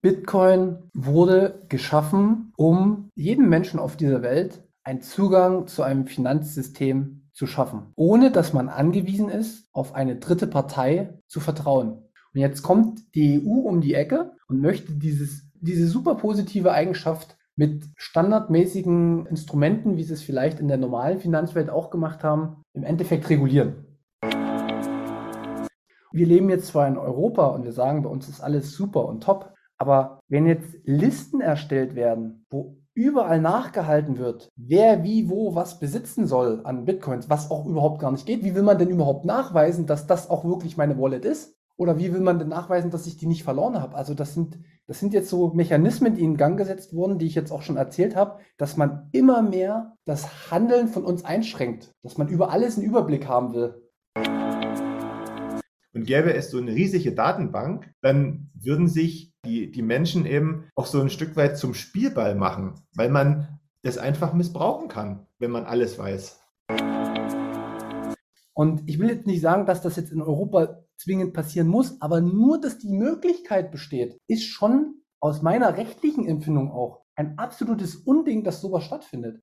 Bitcoin wurde geschaffen, um jedem Menschen auf dieser Welt einen Zugang zu einem Finanzsystem zu schaffen, ohne dass man angewiesen ist, auf eine dritte Partei zu vertrauen. Und jetzt kommt die EU um die Ecke und möchte dieses, diese super positive Eigenschaft mit standardmäßigen Instrumenten, wie sie es vielleicht in der normalen Finanzwelt auch gemacht haben, im Endeffekt regulieren. Wir leben jetzt zwar in Europa und wir sagen, bei uns ist alles super und top, aber wenn jetzt Listen erstellt werden, wo überall nachgehalten wird, wer wie wo was besitzen soll an Bitcoins, was auch überhaupt gar nicht geht, wie will man denn überhaupt nachweisen, dass das auch wirklich meine Wallet ist? Oder wie will man denn nachweisen, dass ich die nicht verloren habe? Also das sind, das sind jetzt so Mechanismen, die in Gang gesetzt wurden, die ich jetzt auch schon erzählt habe, dass man immer mehr das Handeln von uns einschränkt, dass man über alles einen Überblick haben will und gäbe es so eine riesige Datenbank, dann würden sich die, die Menschen eben auch so ein Stück weit zum Spielball machen, weil man das einfach missbrauchen kann, wenn man alles weiß. Und ich will jetzt nicht sagen, dass das jetzt in Europa zwingend passieren muss, aber nur, dass die Möglichkeit besteht, ist schon aus meiner rechtlichen Empfindung auch ein absolutes Unding, dass sowas stattfindet.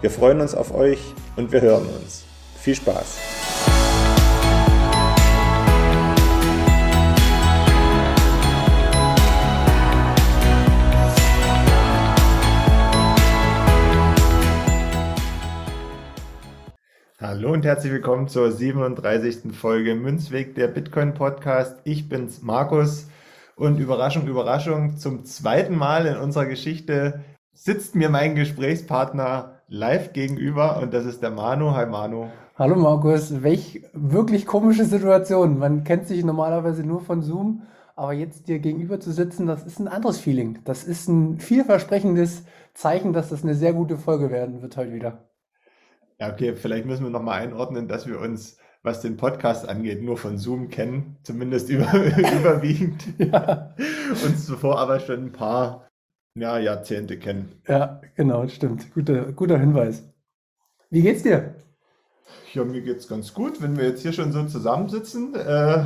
wir freuen uns auf euch und wir hören uns. Viel Spaß! Hallo und herzlich willkommen zur 37. Folge Münzweg der Bitcoin Podcast. Ich bin's Markus und Überraschung, Überraschung, zum zweiten Mal in unserer Geschichte sitzt mir mein Gesprächspartner live gegenüber und das ist der Manu. Hi Manu. Hallo Markus, welch wirklich komische Situation. Man kennt sich normalerweise nur von Zoom, aber jetzt dir gegenüber zu sitzen, das ist ein anderes Feeling. Das ist ein vielversprechendes Zeichen, dass das eine sehr gute Folge werden wird heute wieder. Ja, okay, vielleicht müssen wir nochmal einordnen, dass wir uns, was den Podcast angeht, nur von Zoom kennen, zumindest über, überwiegend. Ja. Uns zuvor aber schon ein paar ja, Jahrzehnte kennen. Ja, genau, stimmt. Guter, guter Hinweis. Wie geht's dir? Ja, mir geht's ganz gut. Wenn wir jetzt hier schon so zusammensitzen, äh,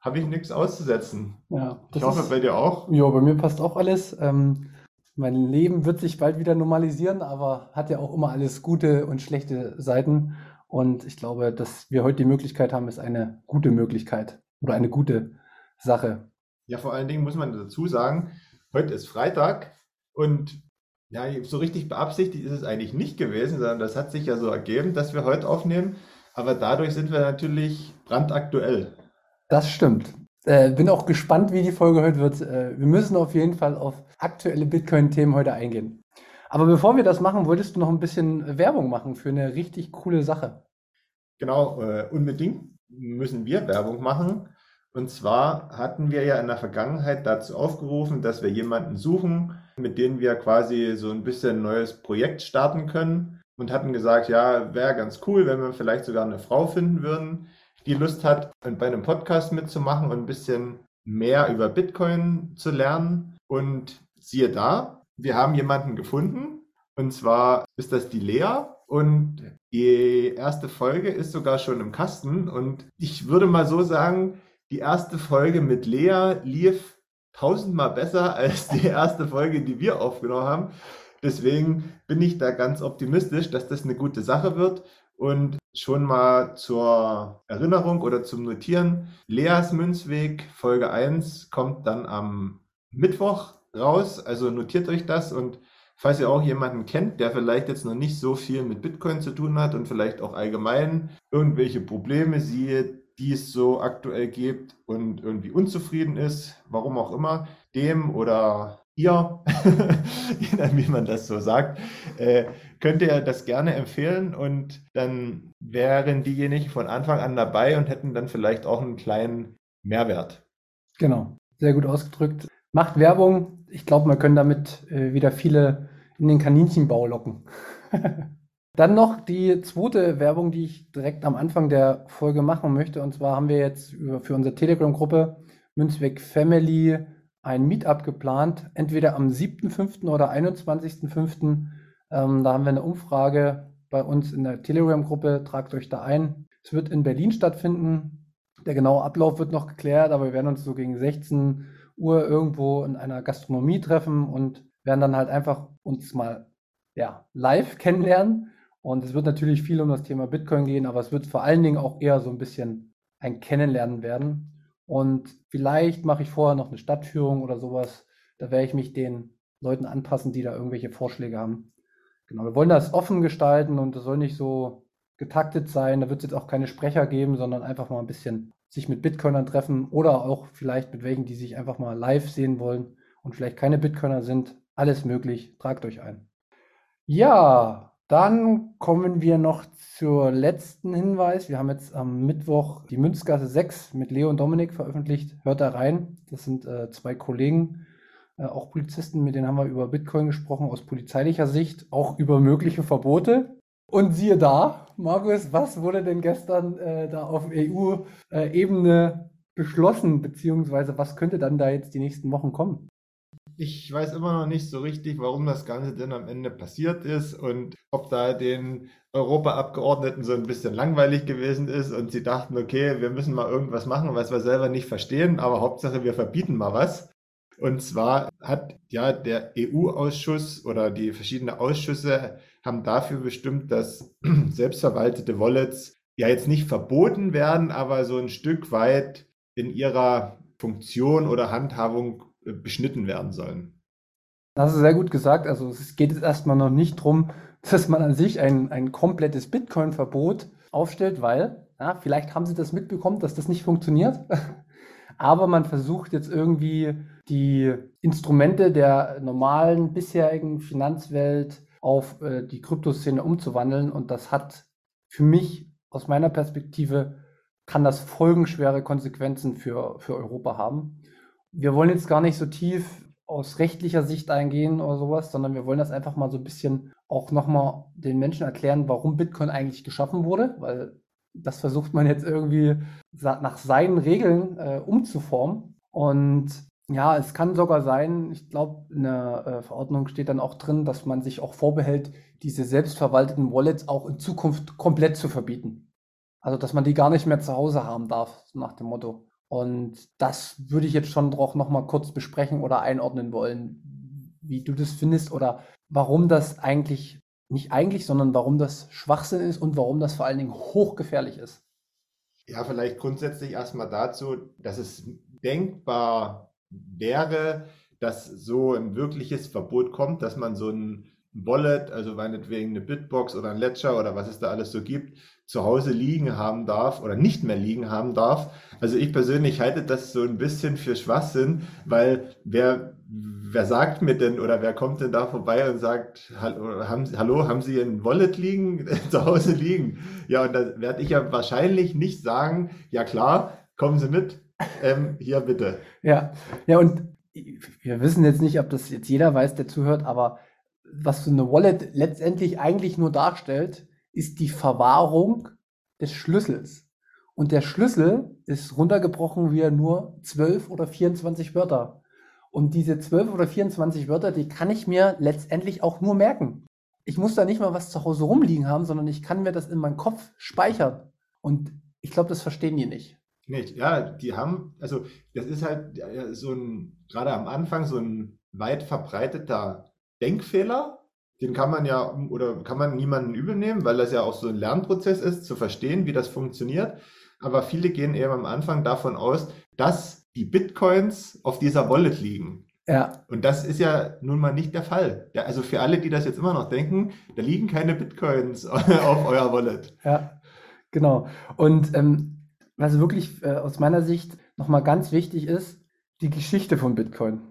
habe ich nichts auszusetzen. Ja, ich hoffe, ist, bei dir auch. Ja, bei mir passt auch alles. Ähm, mein Leben wird sich bald wieder normalisieren, aber hat ja auch immer alles gute und schlechte Seiten. Und ich glaube, dass wir heute die Möglichkeit haben, ist eine gute Möglichkeit oder eine gute Sache. Ja, vor allen Dingen muss man dazu sagen, heute ist Freitag und ja, so richtig beabsichtigt ist es eigentlich nicht gewesen, sondern das hat sich ja so ergeben, dass wir heute aufnehmen. Aber dadurch sind wir natürlich brandaktuell. Das stimmt. Äh, bin auch gespannt, wie die Folge heute wird. Äh, wir müssen auf jeden Fall auf aktuelle Bitcoin-Themen heute eingehen. Aber bevor wir das machen, wolltest du noch ein bisschen Werbung machen für eine richtig coole Sache. Genau, äh, unbedingt müssen wir Werbung machen. Und zwar hatten wir ja in der Vergangenheit dazu aufgerufen, dass wir jemanden suchen, mit dem wir quasi so ein bisschen ein neues Projekt starten können und hatten gesagt, ja, wäre ganz cool, wenn wir vielleicht sogar eine Frau finden würden, die Lust hat, bei einem Podcast mitzumachen und ein bisschen mehr über Bitcoin zu lernen. Und siehe da, wir haben jemanden gefunden. Und zwar ist das die Lea. Und die erste Folge ist sogar schon im Kasten. Und ich würde mal so sagen, die erste Folge mit Lea lief tausendmal besser als die erste Folge, die wir aufgenommen haben. Deswegen bin ich da ganz optimistisch, dass das eine gute Sache wird. Und schon mal zur Erinnerung oder zum Notieren, Leas Münzweg Folge 1 kommt dann am Mittwoch raus. Also notiert euch das und falls ihr auch jemanden kennt, der vielleicht jetzt noch nicht so viel mit Bitcoin zu tun hat und vielleicht auch allgemein irgendwelche Probleme sieht, die es so aktuell gibt und irgendwie unzufrieden ist, warum auch immer, dem oder ihr, je nachdem, wie man das so sagt, äh, könnt ihr das gerne empfehlen und dann wären diejenigen von Anfang an dabei und hätten dann vielleicht auch einen kleinen Mehrwert. Genau, sehr gut ausgedrückt. Macht Werbung. Ich glaube, man können damit äh, wieder viele in den Kaninchenbau locken. Dann noch die zweite Werbung, die ich direkt am Anfang der Folge machen möchte. Und zwar haben wir jetzt für unsere Telegram-Gruppe Münzweg Family ein Meetup geplant, entweder am 7.5. oder 21.5. Ähm, da haben wir eine Umfrage bei uns in der Telegram-Gruppe. Tragt euch da ein. Es wird in Berlin stattfinden. Der genaue Ablauf wird noch geklärt, aber wir werden uns so gegen 16 Uhr irgendwo in einer Gastronomie treffen und werden dann halt einfach uns mal ja, live kennenlernen. Und es wird natürlich viel um das Thema Bitcoin gehen, aber es wird vor allen Dingen auch eher so ein bisschen ein Kennenlernen werden. Und vielleicht mache ich vorher noch eine Stadtführung oder sowas. Da werde ich mich den Leuten anpassen, die da irgendwelche Vorschläge haben. Genau, wir wollen das offen gestalten und es soll nicht so getaktet sein. Da wird es jetzt auch keine Sprecher geben, sondern einfach mal ein bisschen sich mit Bitcoinern treffen oder auch vielleicht mit welchen, die sich einfach mal live sehen wollen und vielleicht keine Bitcoiner sind. Alles möglich. Tragt euch ein. Ja, dann kommen wir noch zur letzten Hinweis. Wir haben jetzt am Mittwoch die Münzgasse 6 mit Leo und Dominik veröffentlicht. Hört da rein. Das sind äh, zwei Kollegen, äh, auch Polizisten, mit denen haben wir über Bitcoin gesprochen aus polizeilicher Sicht, auch über mögliche Verbote. Und siehe da, Markus, was wurde denn gestern äh, da auf EU-Ebene beschlossen, beziehungsweise was könnte dann da jetzt die nächsten Wochen kommen? Ich weiß immer noch nicht so richtig, warum das Ganze denn am Ende passiert ist und ob da den Europaabgeordneten so ein bisschen langweilig gewesen ist und sie dachten, okay, wir müssen mal irgendwas machen, was wir selber nicht verstehen, aber Hauptsache wir verbieten mal was. Und zwar hat ja der EU-Ausschuss oder die verschiedenen Ausschüsse haben dafür bestimmt, dass selbstverwaltete Wallets ja jetzt nicht verboten werden, aber so ein Stück weit in ihrer Funktion oder Handhabung beschnitten werden sollen. Das ist sehr gut gesagt. Also es geht jetzt erstmal noch nicht darum, dass man an sich ein, ein komplettes Bitcoin-Verbot aufstellt, weil ja, vielleicht haben Sie das mitbekommen, dass das nicht funktioniert. Aber man versucht jetzt irgendwie die Instrumente der normalen bisherigen Finanzwelt auf äh, die Kryptoszene umzuwandeln. Und das hat für mich aus meiner Perspektive kann das folgenschwere Konsequenzen für, für Europa haben. Wir wollen jetzt gar nicht so tief aus rechtlicher Sicht eingehen oder sowas, sondern wir wollen das einfach mal so ein bisschen auch nochmal den Menschen erklären, warum Bitcoin eigentlich geschaffen wurde, weil das versucht man jetzt irgendwie nach seinen Regeln äh, umzuformen. Und ja, es kann sogar sein, ich glaube, in der äh, Verordnung steht dann auch drin, dass man sich auch vorbehält, diese selbstverwalteten Wallets auch in Zukunft komplett zu verbieten. Also, dass man die gar nicht mehr zu Hause haben darf, nach dem Motto. Und das würde ich jetzt schon auch nochmal kurz besprechen oder einordnen wollen, wie du das findest oder warum das eigentlich nicht eigentlich, sondern warum das Schwachsinn ist und warum das vor allen Dingen hochgefährlich ist. Ja, vielleicht grundsätzlich erstmal dazu, dass es denkbar wäre, dass so ein wirkliches Verbot kommt, dass man so ein Wallet, also meinetwegen eine Bitbox oder ein Ledger oder was es da alles so gibt, zu Hause liegen haben darf oder nicht mehr liegen haben darf. Also ich persönlich halte das so ein bisschen für Schwachsinn, weil wer wer sagt mir denn oder wer kommt denn da vorbei und sagt, hallo, haben, Sie, ein Wallet liegen, zu Hause liegen? Ja, und da werde ich ja wahrscheinlich nicht sagen, ja klar, kommen Sie mit, ähm, hier bitte. Ja, ja, und wir wissen jetzt nicht, ob das jetzt jeder weiß, der zuhört, aber was so eine Wallet letztendlich eigentlich nur darstellt, ist die Verwahrung des Schlüssels. Und der Schlüssel ist runtergebrochen wie nur 12 oder 24 Wörter. Und diese 12 oder 24 Wörter, die kann ich mir letztendlich auch nur merken. Ich muss da nicht mal was zu Hause rumliegen haben, sondern ich kann mir das in meinen Kopf speichern. Und ich glaube, das verstehen die nicht. Nicht, ja, die haben, also das ist halt so ein, gerade am Anfang so ein weit verbreiteter Denkfehler. Den kann man ja oder kann man niemanden übel nehmen, weil das ja auch so ein Lernprozess ist, zu verstehen, wie das funktioniert. Aber viele gehen eben am Anfang davon aus, dass die Bitcoins auf dieser Wallet liegen. Ja. Und das ist ja nun mal nicht der Fall. Ja, also für alle, die das jetzt immer noch denken, da liegen keine Bitcoins auf euer Wallet. Ja, genau. Und ähm, was wirklich äh, aus meiner Sicht nochmal ganz wichtig ist, die Geschichte von Bitcoin.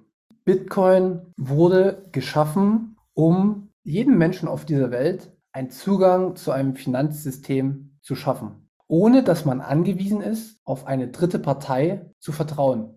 Bitcoin wurde geschaffen, um jedem Menschen auf dieser Welt einen Zugang zu einem Finanzsystem zu schaffen, ohne dass man angewiesen ist, auf eine dritte Partei zu vertrauen.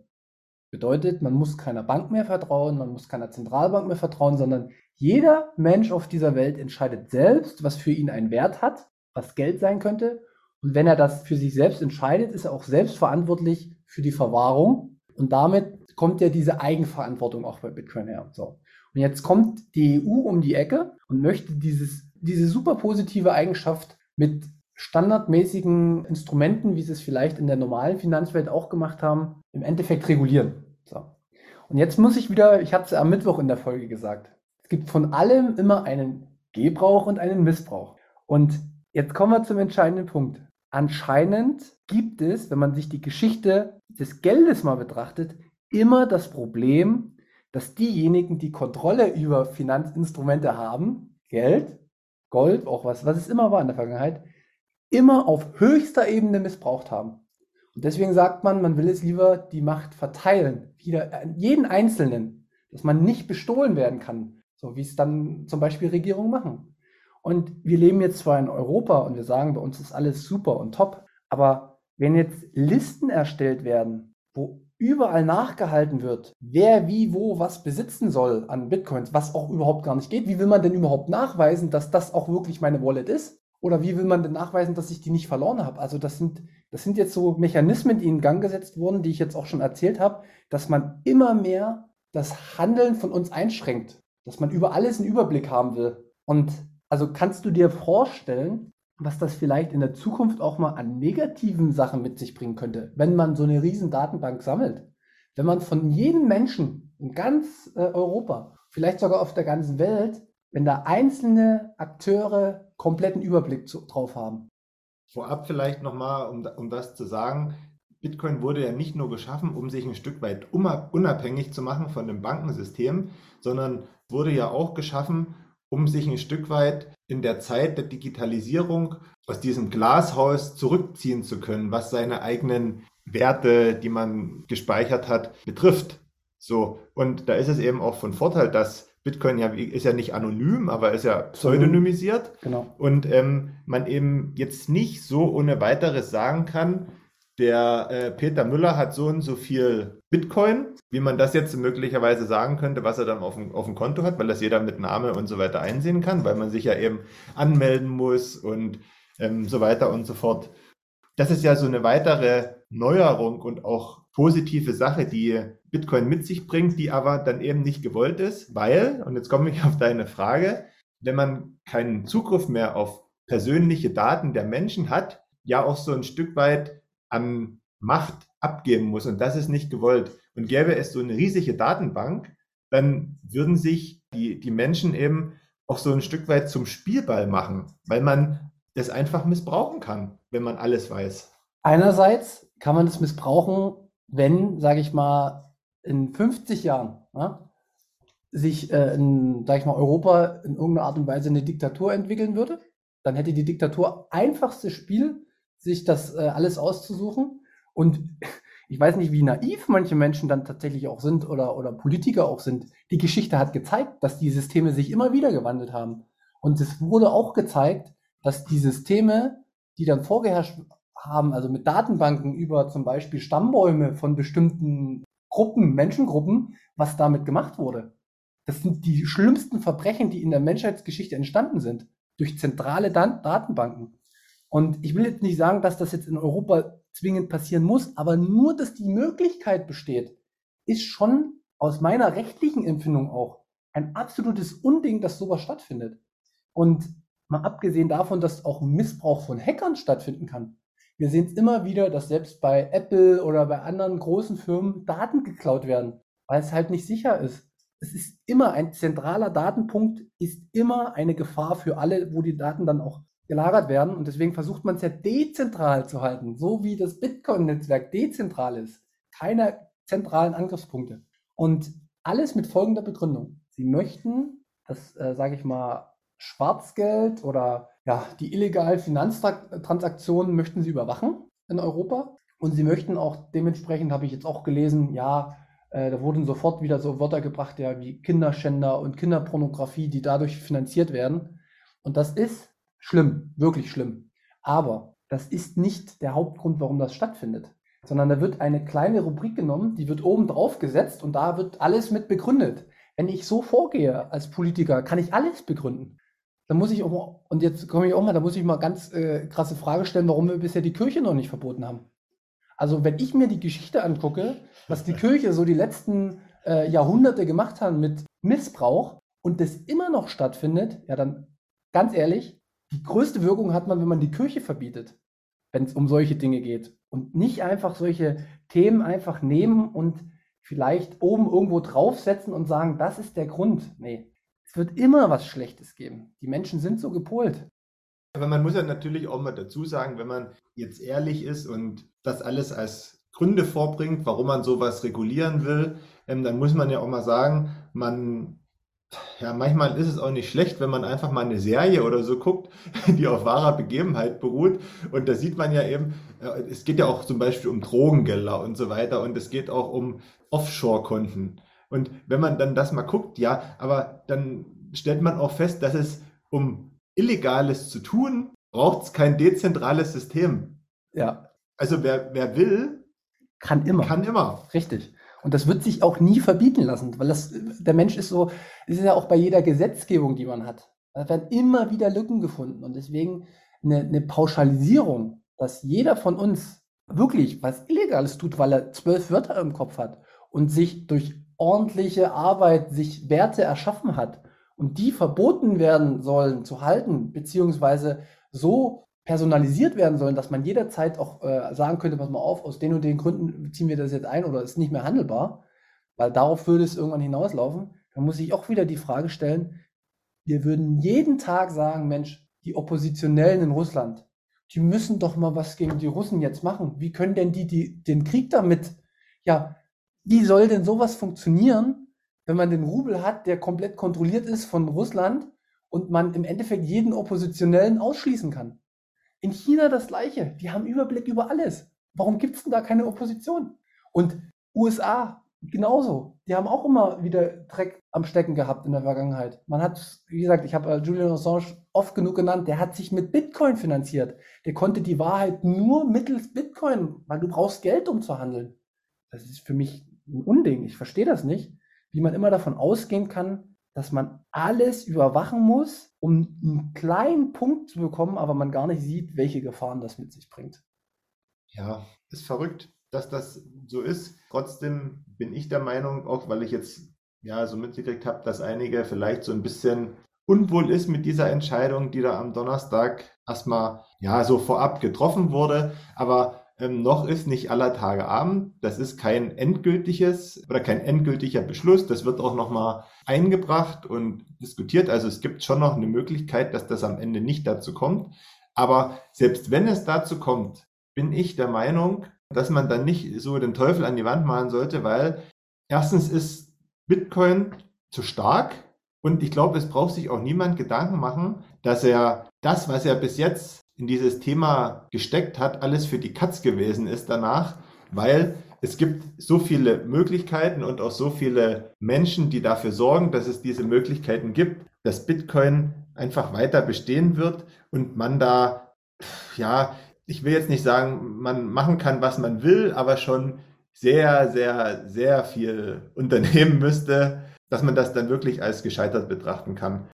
Bedeutet, man muss keiner Bank mehr vertrauen, man muss keiner Zentralbank mehr vertrauen, sondern jeder Mensch auf dieser Welt entscheidet selbst, was für ihn einen Wert hat, was Geld sein könnte. Und wenn er das für sich selbst entscheidet, ist er auch selbst verantwortlich für die Verwahrung. Und damit kommt ja diese Eigenverantwortung auch bei Bitcoin her. So. Und jetzt kommt die EU um die Ecke und möchte dieses, diese super positive Eigenschaft mit standardmäßigen Instrumenten, wie sie es vielleicht in der normalen Finanzwelt auch gemacht haben, im Endeffekt regulieren. So. Und jetzt muss ich wieder, ich hatte es am Mittwoch in der Folge gesagt, es gibt von allem immer einen Gebrauch und einen Missbrauch. Und jetzt kommen wir zum entscheidenden Punkt. Anscheinend gibt es, wenn man sich die Geschichte des Geldes mal betrachtet, immer das Problem, dass diejenigen, die Kontrolle über Finanzinstrumente haben, Geld, Gold, auch was, was es immer war in der Vergangenheit, immer auf höchster Ebene missbraucht haben. Und deswegen sagt man, man will es lieber die Macht verteilen, wieder an jeden Einzelnen, dass man nicht bestohlen werden kann, so wie es dann zum Beispiel Regierungen machen. Und wir leben jetzt zwar in Europa und wir sagen, bei uns ist alles super und top, aber wenn jetzt Listen erstellt werden, wo überall nachgehalten wird, wer wie wo was besitzen soll an Bitcoins, was auch überhaupt gar nicht geht, wie will man denn überhaupt nachweisen, dass das auch wirklich meine Wallet ist? Oder wie will man denn nachweisen, dass ich die nicht verloren habe? Also das sind, das sind jetzt so Mechanismen, die in Gang gesetzt wurden, die ich jetzt auch schon erzählt habe, dass man immer mehr das Handeln von uns einschränkt dass man über alles einen Überblick haben will. Und also kannst du dir vorstellen, was das vielleicht in der Zukunft auch mal an negativen Sachen mit sich bringen könnte, wenn man so eine riesen Datenbank sammelt. Wenn man von jedem Menschen in ganz äh, Europa, vielleicht sogar auf der ganzen Welt, wenn da einzelne Akteure kompletten Überblick zu, drauf haben. Vorab vielleicht nochmal, um, um das zu sagen, Bitcoin wurde ja nicht nur geschaffen, um sich ein Stück weit unabhängig zu machen von dem Bankensystem, sondern wurde ja auch geschaffen, um sich ein Stück weit in der Zeit der Digitalisierung aus diesem Glashaus zurückziehen zu können, was seine eigenen Werte, die man gespeichert hat, betrifft. So, und da ist es eben auch von Vorteil, dass Bitcoin ja ist ja nicht anonym, aber ist ja pseudonymisiert. Genau. Und ähm, man eben jetzt nicht so ohne weiteres sagen kann, der äh, Peter Müller hat so und so viel Bitcoin, wie man das jetzt möglicherweise sagen könnte, was er dann auf dem, auf dem Konto hat, weil das jeder mit Name und so weiter einsehen kann, weil man sich ja eben anmelden muss und ähm, so weiter und so fort. Das ist ja so eine weitere Neuerung und auch positive Sache, die Bitcoin mit sich bringt, die aber dann eben nicht gewollt ist, weil, und jetzt komme ich auf deine Frage, wenn man keinen Zugriff mehr auf persönliche Daten der Menschen hat, ja auch so ein Stück weit an Macht abgeben muss. Und das ist nicht gewollt. Und gäbe es so eine riesige Datenbank, dann würden sich die, die Menschen eben auch so ein Stück weit zum Spielball machen, weil man das einfach missbrauchen kann, wenn man alles weiß. Einerseits kann man das missbrauchen, wenn, sage ich mal, in 50 Jahren ja, sich äh, in, sage ich mal, Europa in irgendeiner Art und Weise eine Diktatur entwickeln würde. Dann hätte die Diktatur einfachstes Spiel, sich das äh, alles auszusuchen. Und ich weiß nicht, wie naiv manche Menschen dann tatsächlich auch sind oder, oder Politiker auch sind. Die Geschichte hat gezeigt, dass die Systeme sich immer wieder gewandelt haben. Und es wurde auch gezeigt, dass die Systeme, die dann vorgeherrscht haben, also mit Datenbanken über zum Beispiel Stammbäume von bestimmten Gruppen, Menschengruppen, was damit gemacht wurde. Das sind die schlimmsten Verbrechen, die in der Menschheitsgeschichte entstanden sind, durch zentrale Datenbanken. Und ich will jetzt nicht sagen, dass das jetzt in Europa zwingend passieren muss, aber nur, dass die Möglichkeit besteht, ist schon aus meiner rechtlichen Empfindung auch ein absolutes Unding, dass sowas stattfindet. Und mal abgesehen davon, dass auch Missbrauch von Hackern stattfinden kann. Wir sehen es immer wieder, dass selbst bei Apple oder bei anderen großen Firmen Daten geklaut werden, weil es halt nicht sicher ist. Es ist immer ein zentraler Datenpunkt, ist immer eine Gefahr für alle, wo die Daten dann auch gelagert werden. Und deswegen versucht man es ja dezentral zu halten, so wie das Bitcoin-Netzwerk dezentral ist. Keine zentralen Angriffspunkte. Und alles mit folgender Begründung. Sie möchten, das äh, sage ich mal, Schwarzgeld oder ja, die illegalen Finanztransaktionen möchten sie überwachen in Europa. Und sie möchten auch dementsprechend, habe ich jetzt auch gelesen, ja, äh, da wurden sofort wieder so Wörter gebracht, ja, wie Kinderschänder und Kinderpornografie, die dadurch finanziert werden. Und das ist schlimm, wirklich schlimm. Aber das ist nicht der Hauptgrund, warum das stattfindet, sondern da wird eine kleine Rubrik genommen, die wird oben drauf gesetzt und da wird alles mit begründet. Wenn ich so vorgehe als Politiker, kann ich alles begründen. Da muss ich auch mal, und jetzt komme ich auch mal, da muss ich mal ganz äh, krasse Frage stellen, warum wir bisher die Kirche noch nicht verboten haben. Also wenn ich mir die Geschichte angucke, was die Kirche so die letzten äh, Jahrhunderte gemacht hat mit Missbrauch und das immer noch stattfindet, ja dann ganz ehrlich, die größte Wirkung hat man, wenn man die Kirche verbietet, wenn es um solche Dinge geht. Und nicht einfach solche Themen einfach nehmen und vielleicht oben irgendwo draufsetzen und sagen, das ist der Grund. Nee, es wird immer was Schlechtes geben. Die Menschen sind so gepolt. Aber man muss ja natürlich auch mal dazu sagen, wenn man jetzt ehrlich ist und das alles als Gründe vorbringt, warum man sowas regulieren will, ähm, dann muss man ja auch mal sagen, man ja, manchmal ist es auch nicht schlecht, wenn man einfach mal eine Serie oder so guckt, die auf wahrer Begebenheit beruht. Und da sieht man ja eben, äh, es geht ja auch zum Beispiel um Drogengelder und so weiter und es geht auch um Offshore-Konten. Und wenn man dann das mal guckt, ja, aber dann stellt man auch fest, dass es um Illegales zu tun, braucht es kein dezentrales System. Ja. Also wer, wer will, kann immer. Kann immer. Richtig. Und das wird sich auch nie verbieten lassen, weil das, der Mensch ist so, es ist ja auch bei jeder Gesetzgebung, die man hat. Da werden immer wieder Lücken gefunden. Und deswegen eine, eine Pauschalisierung, dass jeder von uns wirklich was Illegales tut, weil er zwölf Wörter im Kopf hat und sich durch ordentliche Arbeit sich Werte erschaffen hat und die verboten werden sollen zu halten, beziehungsweise so personalisiert werden sollen, dass man jederzeit auch äh, sagen könnte, pass mal auf, aus den und den Gründen ziehen wir das jetzt ein oder ist nicht mehr handelbar, weil darauf würde es irgendwann hinauslaufen, dann muss ich auch wieder die Frage stellen, wir würden jeden Tag sagen, Mensch, die Oppositionellen in Russland, die müssen doch mal was gegen die Russen jetzt machen. Wie können denn die, die den Krieg damit, ja, wie soll denn sowas funktionieren, wenn man den Rubel hat, der komplett kontrolliert ist von Russland und man im Endeffekt jeden Oppositionellen ausschließen kann. In China das gleiche. Die haben Überblick über alles. Warum gibt es denn da keine Opposition? Und USA genauso. Die haben auch immer wieder Dreck am Stecken gehabt in der Vergangenheit. Man hat, wie gesagt, ich habe äh, Julian Assange oft genug genannt, der hat sich mit Bitcoin finanziert. Der konnte die Wahrheit nur mittels Bitcoin, weil du brauchst Geld, um zu handeln. Das ist für mich ein Unding. Ich verstehe das nicht wie man immer davon ausgehen kann, dass man alles überwachen muss, um einen kleinen Punkt zu bekommen, aber man gar nicht sieht, welche Gefahren das mit sich bringt. Ja, ist verrückt, dass das so ist. Trotzdem bin ich der Meinung, auch weil ich jetzt ja so mitgekriegt habe, dass einige vielleicht so ein bisschen unwohl ist mit dieser Entscheidung, die da am Donnerstag erstmal ja so vorab getroffen wurde. Aber ähm, noch ist nicht aller Tage Abend. Das ist kein endgültiges oder kein endgültiger Beschluss. Das wird auch nochmal eingebracht und diskutiert. Also es gibt schon noch eine Möglichkeit, dass das am Ende nicht dazu kommt. Aber selbst wenn es dazu kommt, bin ich der Meinung, dass man dann nicht so den Teufel an die Wand malen sollte, weil erstens ist Bitcoin zu stark und ich glaube, es braucht sich auch niemand Gedanken machen, dass er das, was er bis jetzt in dieses Thema gesteckt hat, alles für die Katz gewesen ist danach, weil es gibt so viele Möglichkeiten und auch so viele Menschen, die dafür sorgen, dass es diese Möglichkeiten gibt, dass Bitcoin einfach weiter bestehen wird und man da, ja, ich will jetzt nicht sagen, man machen kann, was man will, aber schon sehr, sehr, sehr viel unternehmen müsste, dass man das dann wirklich als gescheitert betrachten kann.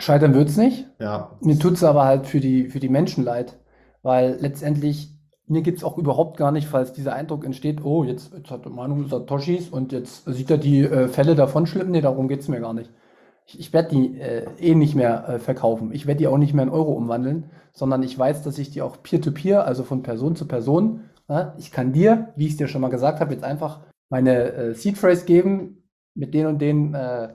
Scheitern wird es nicht. Ja. Mir tut es aber halt für die, für die Menschen leid, weil letztendlich mir geht es auch überhaupt gar nicht, falls dieser Eindruck entsteht, oh, jetzt, jetzt hat Manu Satoshis und jetzt sieht er die äh, Fälle davon schlippen. Nee, darum geht es mir gar nicht. Ich, ich werde die äh, eh nicht mehr äh, verkaufen. Ich werde die auch nicht mehr in Euro umwandeln, sondern ich weiß, dass ich die auch peer-to-peer, -peer, also von Person zu Person, na, ich kann dir, wie ich es dir schon mal gesagt habe, jetzt einfach meine äh, Seed Phrase geben mit den und den äh,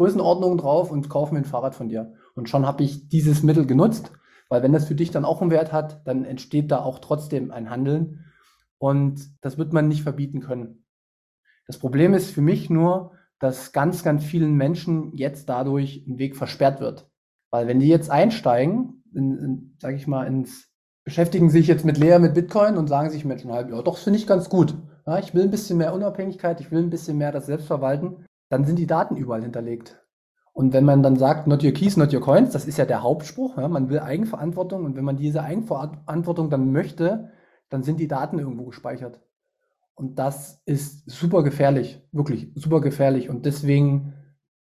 Größenordnungen drauf und kaufe mir ein Fahrrad von dir. Und schon habe ich dieses Mittel genutzt, weil wenn das für dich dann auch einen Wert hat, dann entsteht da auch trotzdem ein Handeln. Und das wird man nicht verbieten können. Das Problem ist für mich nur, dass ganz, ganz vielen Menschen jetzt dadurch ein Weg versperrt wird. Weil wenn die jetzt einsteigen, in, in, sag ich mal, ins beschäftigen sich jetzt mit Lea, mit Bitcoin und sagen sich Menschen halb, ja, doch, das finde ich ganz gut. Ja, ich will ein bisschen mehr Unabhängigkeit, ich will ein bisschen mehr das Selbstverwalten. Dann sind die Daten überall hinterlegt. Und wenn man dann sagt, not your keys, not your coins, das ist ja der Hauptspruch, ja, man will Eigenverantwortung und wenn man diese Eigenverantwortung dann möchte, dann sind die Daten irgendwo gespeichert. Und das ist super gefährlich, wirklich super gefährlich. Und deswegen,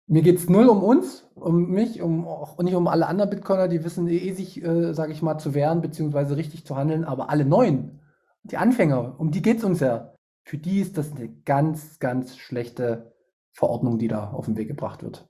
mir geht es null um uns, um mich, um auch nicht um alle anderen Bitcoiner, die wissen eh sich, äh, sage ich mal, zu wehren, beziehungsweise richtig zu handeln, aber alle Neuen, die Anfänger, um die geht es uns ja. Für die ist das eine ganz, ganz schlechte Verordnung, die da auf den Weg gebracht wird.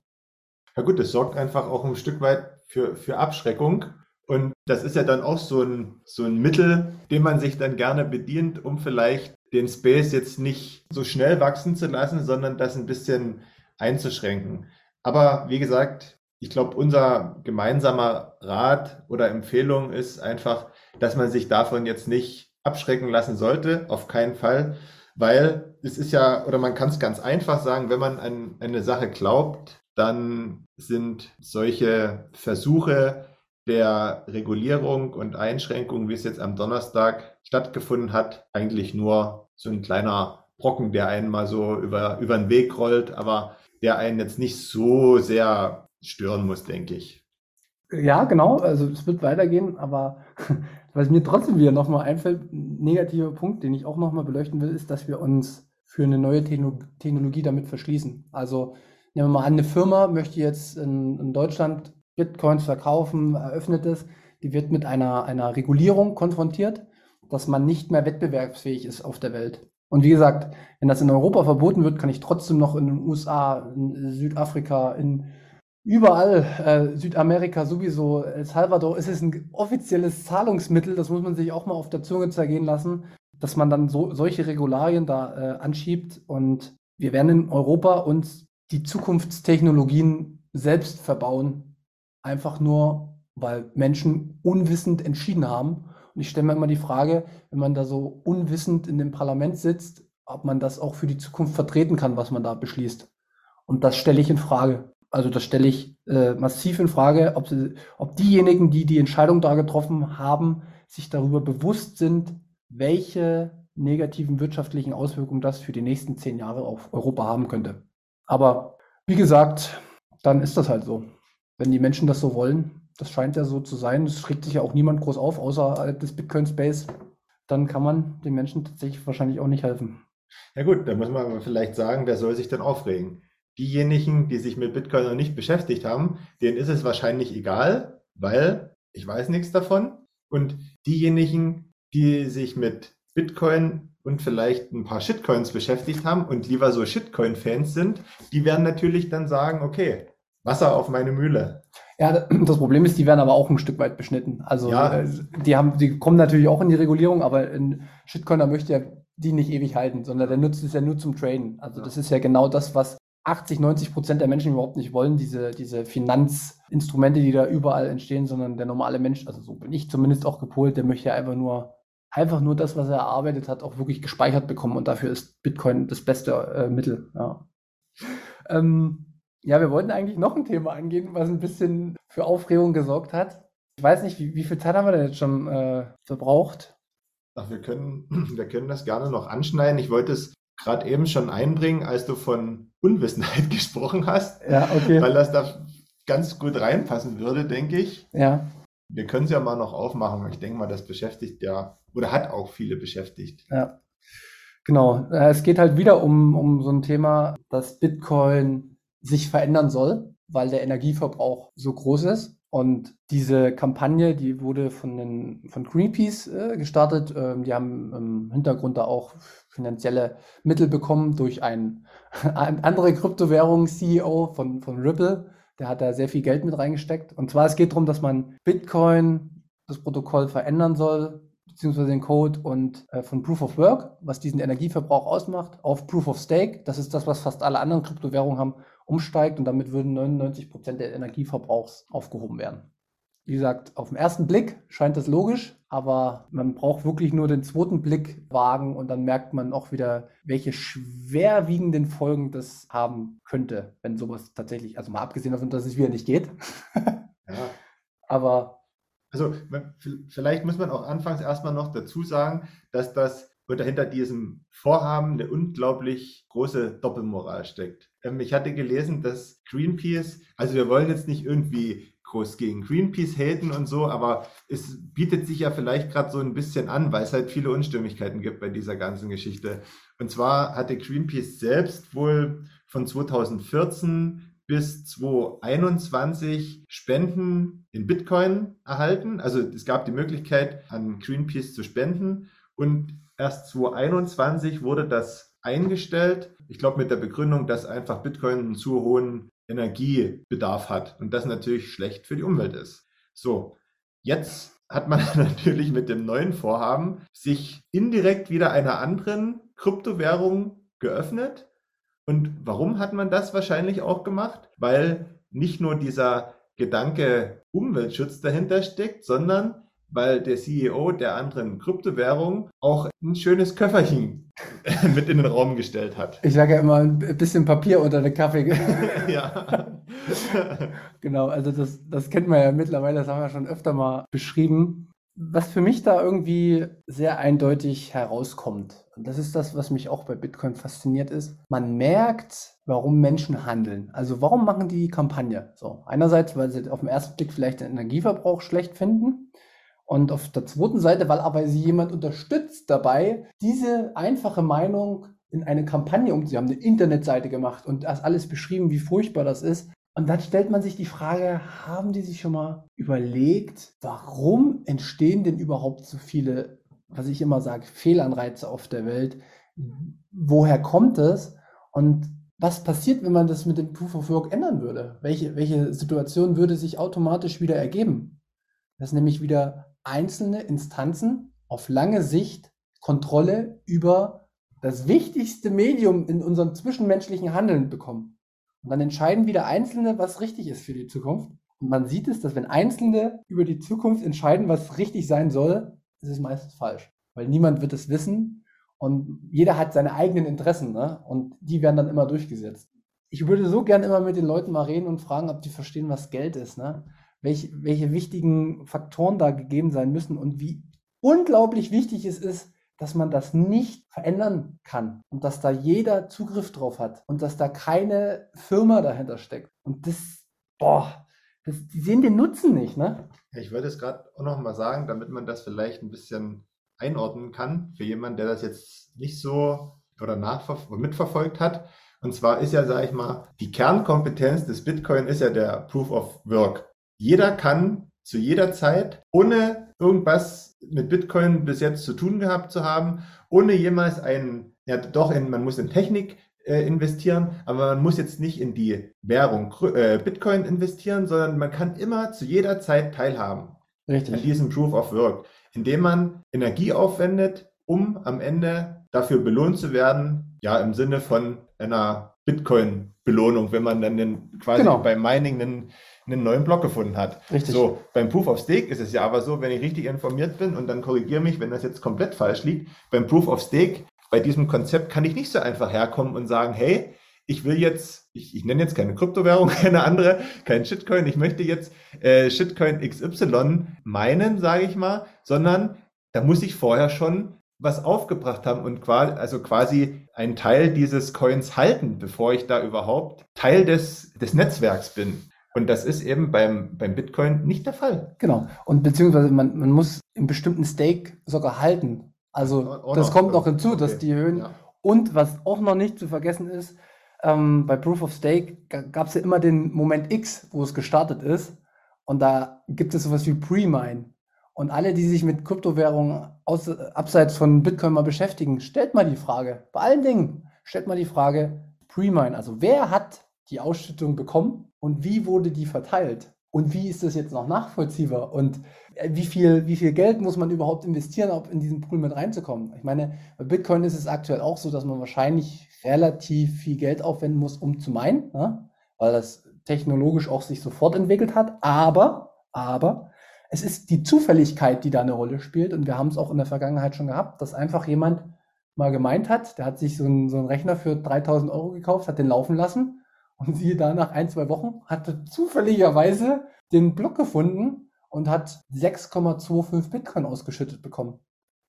Ja gut, das sorgt einfach auch ein Stück weit für, für Abschreckung. Und das ist ja dann auch so ein, so ein Mittel, dem man sich dann gerne bedient, um vielleicht den Space jetzt nicht so schnell wachsen zu lassen, sondern das ein bisschen einzuschränken. Aber wie gesagt, ich glaube, unser gemeinsamer Rat oder Empfehlung ist einfach, dass man sich davon jetzt nicht abschrecken lassen sollte, auf keinen Fall, weil es ist ja, oder man kann es ganz einfach sagen, wenn man an eine Sache glaubt, dann sind solche Versuche der Regulierung und Einschränkung, wie es jetzt am Donnerstag stattgefunden hat, eigentlich nur so ein kleiner Brocken, der einen mal so über, über den Weg rollt, aber der einen jetzt nicht so sehr stören muss, denke ich. Ja, genau. Also es wird weitergehen, aber was mir trotzdem wieder nochmal einfällt, ein negativer Punkt, den ich auch nochmal beleuchten will, ist, dass wir uns für eine neue Technologie damit verschließen. Also Nehmen wir mal an, eine Firma möchte jetzt in, in Deutschland Bitcoins verkaufen, eröffnet es, die wird mit einer, einer Regulierung konfrontiert, dass man nicht mehr wettbewerbsfähig ist auf der Welt. Und wie gesagt, wenn das in Europa verboten wird, kann ich trotzdem noch in den USA, in Südafrika, in überall, äh, Südamerika sowieso, El Salvador, ist es ein offizielles Zahlungsmittel, das muss man sich auch mal auf der Zunge zergehen lassen, dass man dann so, solche Regularien da äh, anschiebt. Und wir werden in Europa uns die Zukunftstechnologien selbst verbauen, einfach nur, weil Menschen unwissend entschieden haben. Und ich stelle mir immer die Frage, wenn man da so unwissend in dem Parlament sitzt, ob man das auch für die Zukunft vertreten kann, was man da beschließt. Und das stelle ich in Frage. Also das stelle ich äh, massiv in Frage, ob, sie, ob diejenigen, die die Entscheidung da getroffen haben, sich darüber bewusst sind, welche negativen wirtschaftlichen Auswirkungen das für die nächsten zehn Jahre auf Europa haben könnte. Aber wie gesagt, dann ist das halt so. Wenn die Menschen das so wollen, das scheint ja so zu sein, es schreckt sich ja auch niemand groß auf, außer des Bitcoin-Space, dann kann man den Menschen tatsächlich wahrscheinlich auch nicht helfen. Ja gut, da muss man aber vielleicht sagen, wer soll sich denn aufregen? Diejenigen, die sich mit Bitcoin noch nicht beschäftigt haben, denen ist es wahrscheinlich egal, weil ich weiß nichts davon. Und diejenigen, die sich mit Bitcoin und vielleicht ein paar Shitcoins beschäftigt haben und lieber so Shitcoin-Fans sind, die werden natürlich dann sagen, okay, Wasser auf meine Mühle. Ja, das Problem ist, die werden aber auch ein Stück weit beschnitten. Also ja. Äh, die haben, die kommen natürlich auch in die Regulierung, aber ein Shitcoiner möchte ja die nicht ewig halten, sondern der nutzt es ja nur zum Traden. Also ja. das ist ja genau das, was 80, 90 Prozent der Menschen überhaupt nicht wollen, diese, diese Finanzinstrumente, die da überall entstehen, sondern der normale Mensch, also so bin ich zumindest auch gepolt, der möchte ja einfach nur einfach nur das, was er erarbeitet hat, auch wirklich gespeichert bekommen. Und dafür ist Bitcoin das beste äh, Mittel. Ja. Ähm, ja, wir wollten eigentlich noch ein Thema angehen, was ein bisschen für Aufregung gesorgt hat. Ich weiß nicht, wie, wie viel Zeit haben wir denn jetzt schon äh, verbraucht? Ach, wir können, wir können das gerne noch anschneiden. Ich wollte es gerade eben schon einbringen, als du von Unwissenheit gesprochen hast. Ja, okay. Weil das da ganz gut reinpassen würde, denke ich. Ja. Wir können es ja mal noch aufmachen. Ich denke mal, das beschäftigt ja oder hat auch viele beschäftigt. Ja. Genau. Äh, es geht halt wieder um, um so ein Thema, dass Bitcoin sich verändern soll, weil der Energieverbrauch so groß ist. Und diese Kampagne, die wurde von, den, von Greenpeace äh, gestartet. Ähm, die haben im Hintergrund da auch finanzielle Mittel bekommen durch einen, andere Kryptowährung-CEO von, von Ripple. Der hat da sehr viel Geld mit reingesteckt. Und zwar, es geht darum, dass man Bitcoin, das Protokoll verändern soll, beziehungsweise den Code und äh, von Proof of Work, was diesen Energieverbrauch ausmacht, auf Proof of Stake. Das ist das, was fast alle anderen Kryptowährungen haben, umsteigt und damit würden 99 Prozent der Energieverbrauchs aufgehoben werden. Wie gesagt, auf den ersten Blick scheint das logisch, aber man braucht wirklich nur den zweiten Blick wagen und dann merkt man auch wieder, welche schwerwiegenden Folgen das haben könnte, wenn sowas tatsächlich, also mal abgesehen davon, dass es wieder nicht geht. ja. Aber Also vielleicht muss man auch anfangs erstmal noch dazu sagen, dass das und hinter diesem Vorhaben eine unglaublich große Doppelmoral steckt. Ähm, ich hatte gelesen, dass Greenpeace, also wir wollen jetzt nicht irgendwie groß gegen Greenpeace haten und so, aber es bietet sich ja vielleicht gerade so ein bisschen an, weil es halt viele Unstimmigkeiten gibt bei dieser ganzen Geschichte. Und zwar hatte Greenpeace selbst wohl von 2014 bis 2021 Spenden in Bitcoin erhalten. Also es gab die Möglichkeit, an Greenpeace zu spenden und erst 2021 wurde das eingestellt. Ich glaube mit der Begründung, dass einfach Bitcoin einen zu hohen Energiebedarf hat und das natürlich schlecht für die Umwelt ist. So, jetzt hat man natürlich mit dem neuen Vorhaben sich indirekt wieder einer anderen Kryptowährung geöffnet. Und warum hat man das wahrscheinlich auch gemacht? Weil nicht nur dieser Gedanke Umweltschutz dahinter steckt, sondern weil der CEO der anderen Kryptowährung auch ein schönes Köfferchen mit in den Raum gestellt hat. Ich sage ja immer ein bisschen Papier unter den Kaffee. ja. genau, also das, das kennt man ja mittlerweile, das haben wir schon öfter mal beschrieben. Was für mich da irgendwie sehr eindeutig herauskommt, und das ist das, was mich auch bei Bitcoin fasziniert ist, man merkt, warum Menschen handeln. Also warum machen die die Kampagne? So, einerseits, weil sie auf den ersten Blick vielleicht den Energieverbrauch schlecht finden und auf der zweiten Seite, weil aber sie jemand unterstützt dabei, diese einfache Meinung in eine Kampagne um. Sie haben eine Internetseite gemacht und das alles beschrieben, wie furchtbar das ist. Und dann stellt man sich die Frage, haben die sich schon mal überlegt, warum entstehen denn überhaupt so viele, was ich immer sage, Fehlanreize auf der Welt? Woher kommt es? Und was passiert, wenn man das mit dem Proof of Work ändern würde? Welche, welche Situation würde sich automatisch wieder ergeben? Das ist nämlich wieder einzelne Instanzen auf lange Sicht Kontrolle über das wichtigste Medium in unserem zwischenmenschlichen Handeln bekommen. Und dann entscheiden wieder Einzelne, was richtig ist für die Zukunft. Und man sieht es, dass wenn Einzelne über die Zukunft entscheiden, was richtig sein soll, ist es meistens falsch. Weil niemand wird es wissen und jeder hat seine eigenen Interessen ne? und die werden dann immer durchgesetzt. Ich würde so gern immer mit den Leuten mal reden und fragen, ob die verstehen, was Geld ist. Ne? Welche, welche wichtigen Faktoren da gegeben sein müssen und wie unglaublich wichtig es ist, dass man das nicht verändern kann und dass da jeder Zugriff drauf hat und dass da keine Firma dahinter steckt. Und das, boah, das, die sehen den Nutzen nicht, ne? Ich würde es gerade auch noch mal sagen, damit man das vielleicht ein bisschen einordnen kann für jemanden, der das jetzt nicht so oder mitverfolgt hat. Und zwar ist ja, sage ich mal, die Kernkompetenz des Bitcoin ist ja der Proof of Work. Jeder kann zu jeder Zeit, ohne irgendwas mit Bitcoin bis jetzt zu tun gehabt zu haben, ohne jemals einen, ja doch, in, man muss in Technik äh, investieren, aber man muss jetzt nicht in die Währung äh, Bitcoin investieren, sondern man kann immer zu jeder Zeit teilhaben Richtig. an diesem Proof of Work, indem man Energie aufwendet, um am Ende dafür belohnt zu werden, ja, im Sinne von einer Bitcoin-Belohnung, wenn man dann den, quasi genau. beim Mining einen einen neuen Block gefunden hat. Richtig. So, beim Proof of Stake ist es ja aber so, wenn ich richtig informiert bin und dann korrigiere mich, wenn das jetzt komplett falsch liegt, beim Proof of Stake, bei diesem Konzept kann ich nicht so einfach herkommen und sagen, hey, ich will jetzt, ich, ich nenne jetzt keine Kryptowährung, keine andere, kein Shitcoin, ich möchte jetzt äh, Shitcoin XY meinen, sage ich mal, sondern da muss ich vorher schon was aufgebracht haben und quasi, also quasi einen Teil dieses Coins halten, bevor ich da überhaupt Teil des, des Netzwerks bin. Und das ist eben beim, beim Bitcoin nicht der Fall. Genau. Und beziehungsweise man, man muss einen bestimmten Stake sogar halten. Also oh, das kommt noch hinzu, okay. dass die Höhen. Ja. Und was auch noch nicht zu vergessen ist, ähm, bei Proof of Stake gab es ja immer den Moment X, wo es gestartet ist. Und da gibt es sowas wie Pre-Mine. Und alle, die sich mit Kryptowährungen aus, abseits von Bitcoin mal beschäftigen, stellt mal die Frage, bei allen Dingen, stellt mal die Frage, Pre-Mine, also wer hat die Ausschüttung bekommen und wie wurde die verteilt? Und wie ist das jetzt noch nachvollziehbar? Und äh, wie viel, wie viel Geld muss man überhaupt investieren, um in diesen Pool mit reinzukommen? Ich meine, bei Bitcoin ist es aktuell auch so, dass man wahrscheinlich relativ viel Geld aufwenden muss, um zu meinen, ne? weil das technologisch auch sich sofort entwickelt hat. Aber, aber, es ist die Zufälligkeit, die da eine Rolle spielt. Und wir haben es auch in der Vergangenheit schon gehabt, dass einfach jemand mal gemeint hat, der hat sich so einen, so einen Rechner für 3000 Euro gekauft, hat den laufen lassen und siehe da, nach ein, zwei Wochen hatte zufälligerweise den Block gefunden und hat 6,25 Bitcoin ausgeschüttet bekommen.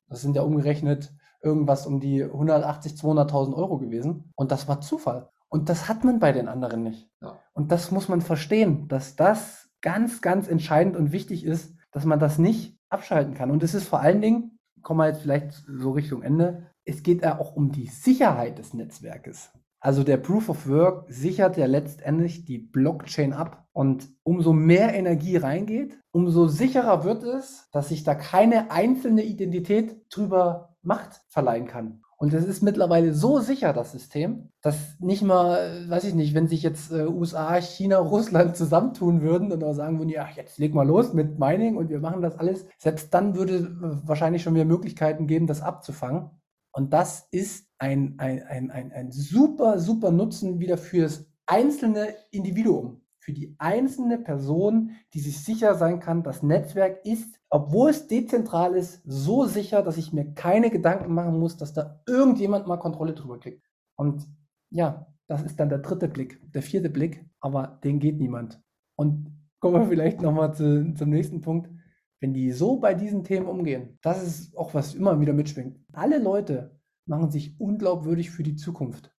Das sind ja umgerechnet irgendwas um die 180, 200.000 Euro gewesen. Und das war Zufall. Und das hat man bei den anderen nicht. Ja. Und das muss man verstehen, dass das ganz, ganz entscheidend und wichtig ist, dass man das nicht abschalten kann. Und es ist vor allen Dingen, kommen wir jetzt vielleicht so Richtung Ende, es geht ja auch um die Sicherheit des Netzwerkes. Also der Proof of Work sichert ja letztendlich die Blockchain ab. Und umso mehr Energie reingeht, umso sicherer wird es, dass sich da keine einzelne Identität drüber Macht verleihen kann. Und es ist mittlerweile so sicher, das System, dass nicht mal, weiß ich nicht, wenn sich jetzt äh, USA, China, Russland zusammentun würden und auch sagen würden, ja, jetzt leg mal los mit Mining und wir machen das alles, selbst dann würde äh, wahrscheinlich schon wieder Möglichkeiten geben, das abzufangen. Und das ist ein, ein, ein, ein, ein super, super Nutzen wieder fürs einzelne Individuum, für die einzelne Person, die sich sicher sein kann, das Netzwerk ist, obwohl es dezentral ist, so sicher, dass ich mir keine Gedanken machen muss, dass da irgendjemand mal Kontrolle drüber kriegt. Und ja, das ist dann der dritte Blick, der vierte Blick, aber den geht niemand. Und kommen wir vielleicht nochmal zu, zum nächsten Punkt. Wenn die so bei diesen Themen umgehen, das ist auch was immer wieder mitschwingt. Alle Leute machen sich unglaubwürdig für die Zukunft.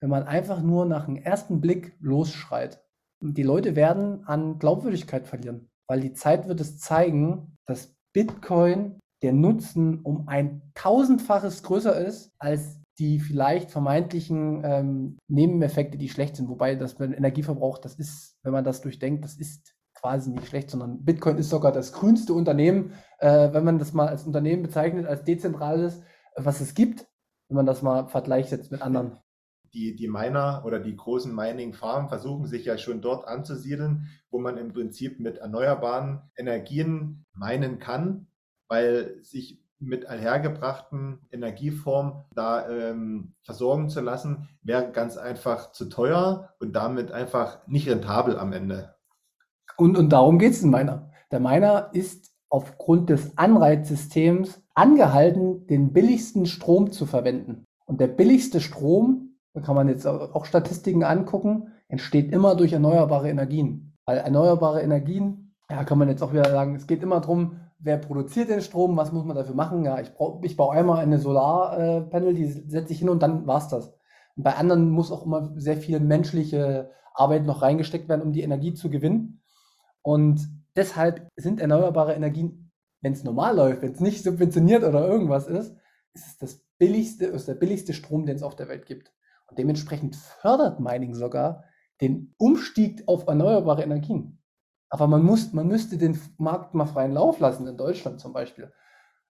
Wenn man einfach nur nach dem ersten Blick losschreit. Und die Leute werden an Glaubwürdigkeit verlieren, weil die Zeit wird es zeigen, dass Bitcoin der Nutzen um ein tausendfaches größer ist als die vielleicht vermeintlichen ähm, Nebeneffekte, die schlecht sind. Wobei das mit Energieverbrauch, das ist, wenn man das durchdenkt, das ist quasi nicht schlecht, sondern Bitcoin ist sogar das grünste Unternehmen, äh, wenn man das mal als Unternehmen bezeichnet, als dezentrales, was es gibt, wenn man das mal vergleicht jetzt mit anderen. Die, die Miner oder die großen Mining-Farmen versuchen sich ja schon dort anzusiedeln, wo man im Prinzip mit erneuerbaren Energien meinen kann, weil sich mit einhergebrachten Energieformen da ähm, versorgen zu lassen, wäre ganz einfach zu teuer und damit einfach nicht rentabel am Ende. Und, und darum geht es in Miner. Der Miner ist aufgrund des Anreizsystems angehalten, den billigsten Strom zu verwenden. Und der billigste Strom, da kann man jetzt auch Statistiken angucken, entsteht immer durch erneuerbare Energien. Weil erneuerbare Energien, ja, kann man jetzt auch wieder sagen, es geht immer darum, wer produziert den Strom, was muss man dafür machen. Ja, ich, brauch, ich baue einmal eine Solarpanel, die setze ich hin und dann war's das. Und bei anderen muss auch immer sehr viel menschliche Arbeit noch reingesteckt werden, um die Energie zu gewinnen. Und deshalb sind erneuerbare Energien, wenn es normal läuft, wenn es nicht subventioniert oder irgendwas ist, ist es das billigste, ist der billigste Strom, den es auf der Welt gibt. Und dementsprechend fördert Mining sogar den Umstieg auf erneuerbare Energien. Aber man, muss, man müsste den Markt mal freien Lauf lassen, in Deutschland zum Beispiel.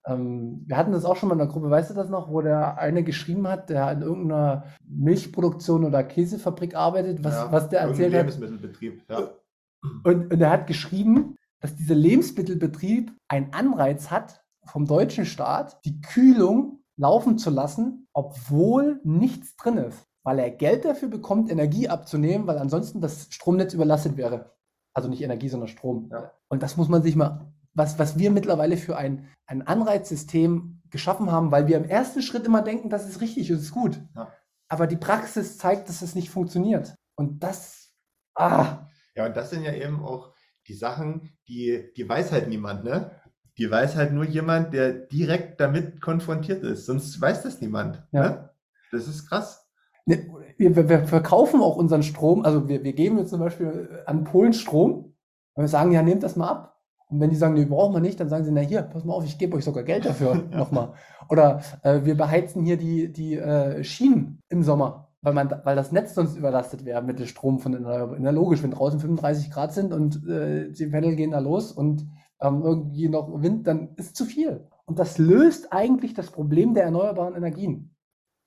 Ähm, wir hatten das auch schon mal in der Gruppe, weißt du das noch, wo der eine geschrieben hat, der in irgendeiner Milchproduktion oder Käsefabrik arbeitet, was, ja, was der erzählt hat. Lebensmittelbetrieb, ja. Und, und er hat geschrieben, dass dieser Lebensmittelbetrieb einen Anreiz hat, vom deutschen Staat die Kühlung laufen zu lassen, obwohl nichts drin ist. Weil er Geld dafür bekommt, Energie abzunehmen, weil ansonsten das Stromnetz überlastet wäre. Also nicht Energie, sondern Strom. Ja. Und das muss man sich mal, was, was wir mittlerweile für ein, ein Anreizsystem geschaffen haben, weil wir im ersten Schritt immer denken, das ist richtig, das ist gut. Ja. Aber die Praxis zeigt, dass es nicht funktioniert. Und das, ah, ja, und das sind ja eben auch die Sachen, die, die weiß halt niemand, ne? Die weiß halt nur jemand, der direkt damit konfrontiert ist. Sonst weiß das niemand. Ja. Ne? Das ist krass. Ne, wir, wir, verkaufen auch unseren Strom, also wir, wir geben jetzt zum Beispiel an Polen Strom und wir sagen, ja, nehmt das mal ab. Und wenn die sagen, nee, brauchen wir nicht, dann sagen sie, na hier, pass mal auf, ich gebe euch sogar Geld dafür ja. nochmal. Oder äh, wir beheizen hier die, die äh, Schienen im Sommer weil, man, weil das Netz sonst überlastet wäre mit dem Strom von Erneuerbaren. Na logisch, wenn draußen 35 Grad sind und äh, die Panel gehen da los und ähm, irgendwie noch Wind, dann ist zu viel. Und das löst eigentlich das Problem der erneuerbaren Energien.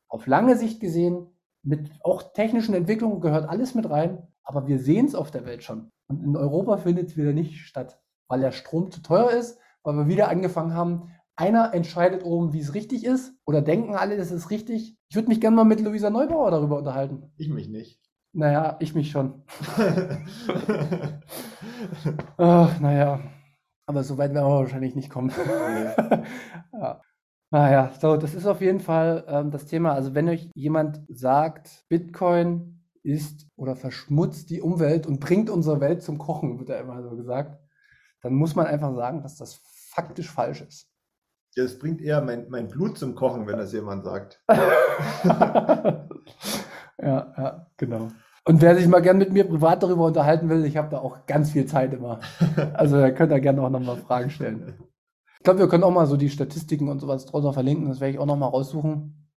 Auf lange Sicht gesehen, mit auch technischen Entwicklungen gehört alles mit rein, aber wir sehen es auf der Welt schon. Und in Europa findet es wieder nicht statt, weil der Strom zu teuer ist, weil wir wieder angefangen haben, einer entscheidet oben, wie es richtig ist, oder denken alle, das ist richtig. Ich würde mich gerne mal mit Luisa Neubauer darüber unterhalten. Ich mich nicht. Naja, ich mich schon. Ach, naja. Aber so weit werden wir wahrscheinlich nicht kommen. ja. Naja, so, das ist auf jeden Fall ähm, das Thema. Also, wenn euch jemand sagt, Bitcoin ist oder verschmutzt die Umwelt und bringt unsere Welt zum Kochen, wird ja immer so gesagt, dann muss man einfach sagen, dass das faktisch falsch ist. Das bringt eher mein, mein Blut zum Kochen, wenn das jemand sagt. ja, ja, genau. Und wer sich mal gern mit mir privat darüber unterhalten will, ich habe da auch ganz viel Zeit immer. Also da könnt ihr gerne auch nochmal Fragen stellen. Ich glaube, wir können auch mal so die Statistiken und sowas drunter verlinken. Das werde ich auch nochmal raussuchen.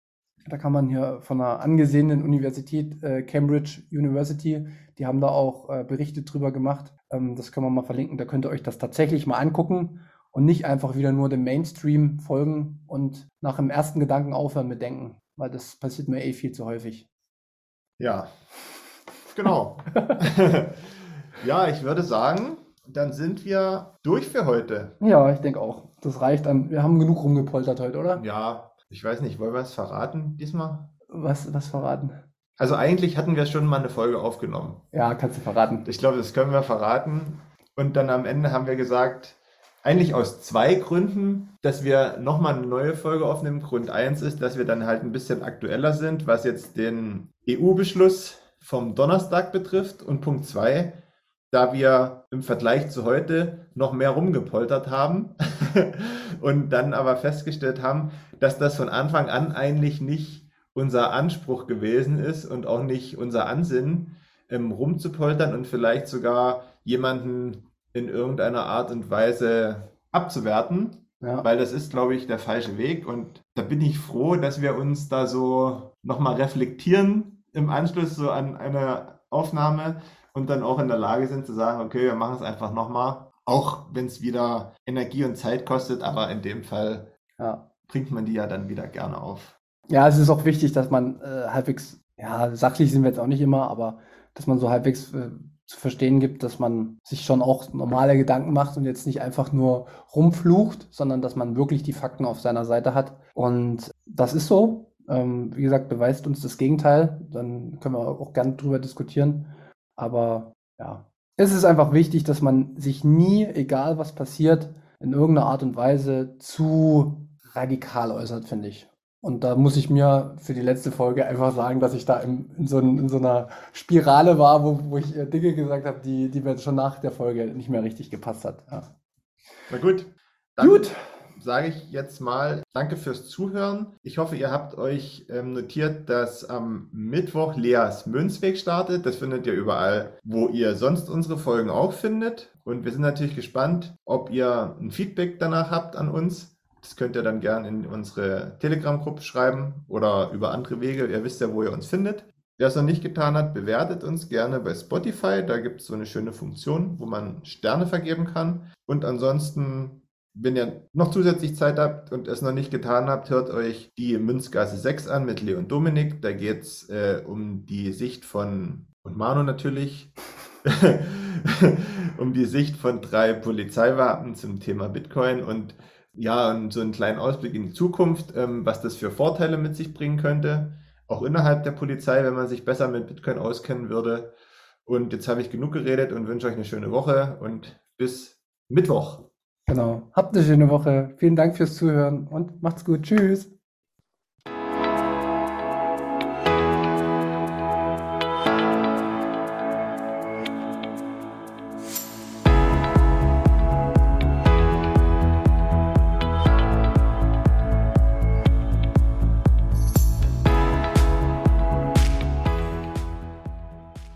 Da kann man hier von einer angesehenen Universität, äh, Cambridge University, die haben da auch äh, Berichte drüber gemacht. Ähm, das können wir mal verlinken. Da könnt ihr euch das tatsächlich mal angucken und nicht einfach wieder nur dem Mainstream folgen und nach dem ersten Gedanken aufhören mit Denken, weil das passiert mir eh viel zu häufig. Ja, genau. ja, ich würde sagen, dann sind wir durch für heute. Ja, ich denke auch. Das reicht dann. Wir haben genug rumgepoltert heute, oder? Ja, ich weiß nicht, wollen wir es verraten diesmal? Was, was verraten? Also eigentlich hatten wir schon mal eine Folge aufgenommen. Ja, kannst du verraten. Ich glaube, das können wir verraten. Und dann am Ende haben wir gesagt, eigentlich aus zwei Gründen, dass wir nochmal eine neue Folge aufnehmen. Grund eins ist, dass wir dann halt ein bisschen aktueller sind, was jetzt den EU-Beschluss vom Donnerstag betrifft. Und Punkt zwei, da wir im Vergleich zu heute noch mehr rumgepoltert haben und dann aber festgestellt haben, dass das von Anfang an eigentlich nicht unser Anspruch gewesen ist und auch nicht unser Ansinnen, ähm, rumzupoltern und vielleicht sogar jemanden in irgendeiner Art und Weise abzuwerten. Ja. Weil das ist, glaube ich, der falsche Weg. Und da bin ich froh, dass wir uns da so nochmal reflektieren im Anschluss so an eine Aufnahme und dann auch in der Lage sind zu sagen, okay, wir machen es einfach nochmal. Auch wenn es wieder Energie und Zeit kostet, aber in dem Fall ja. bringt man die ja dann wieder gerne auf. Ja, es ist auch wichtig, dass man äh, halbwegs, ja, sachlich sind wir jetzt auch nicht immer, aber dass man so halbwegs äh, zu verstehen gibt, dass man sich schon auch normale Gedanken macht und jetzt nicht einfach nur rumflucht, sondern dass man wirklich die Fakten auf seiner Seite hat. Und das ist so. Ähm, wie gesagt, beweist uns das Gegenteil. Dann können wir auch gerne drüber diskutieren. Aber ja, es ist einfach wichtig, dass man sich nie, egal was passiert, in irgendeiner Art und Weise zu radikal äußert, finde ich. Und da muss ich mir für die letzte Folge einfach sagen, dass ich da in, in, so, in so, einer Spirale war, wo, wo ich äh, Dinge gesagt habe, die, die mir schon nach der Folge nicht mehr richtig gepasst hat. Ja. Na gut. Gut. Sage ich jetzt mal Danke fürs Zuhören. Ich hoffe, ihr habt euch ähm, notiert, dass am Mittwoch Leas Münzweg startet. Das findet ihr überall, wo ihr sonst unsere Folgen auch findet. Und wir sind natürlich gespannt, ob ihr ein Feedback danach habt an uns. Das könnt ihr dann gerne in unsere Telegram-Gruppe schreiben oder über andere Wege. Ihr wisst ja, wo ihr uns findet. Wer es noch nicht getan hat, bewertet uns gerne bei Spotify. Da gibt es so eine schöne Funktion, wo man Sterne vergeben kann. Und ansonsten, wenn ihr noch zusätzlich Zeit habt und es noch nicht getan habt, hört euch die Münzgasse 6 an mit Leon Dominik. Da geht es äh, um die Sicht von, und Manu natürlich, um die Sicht von drei Polizeiwappen zum Thema Bitcoin. Und ja, und so einen kleinen Ausblick in die Zukunft, ähm, was das für Vorteile mit sich bringen könnte, auch innerhalb der Polizei, wenn man sich besser mit Bitcoin auskennen würde. Und jetzt habe ich genug geredet und wünsche euch eine schöne Woche und bis Mittwoch. Genau. Habt eine schöne Woche. Vielen Dank fürs Zuhören und macht's gut. Tschüss.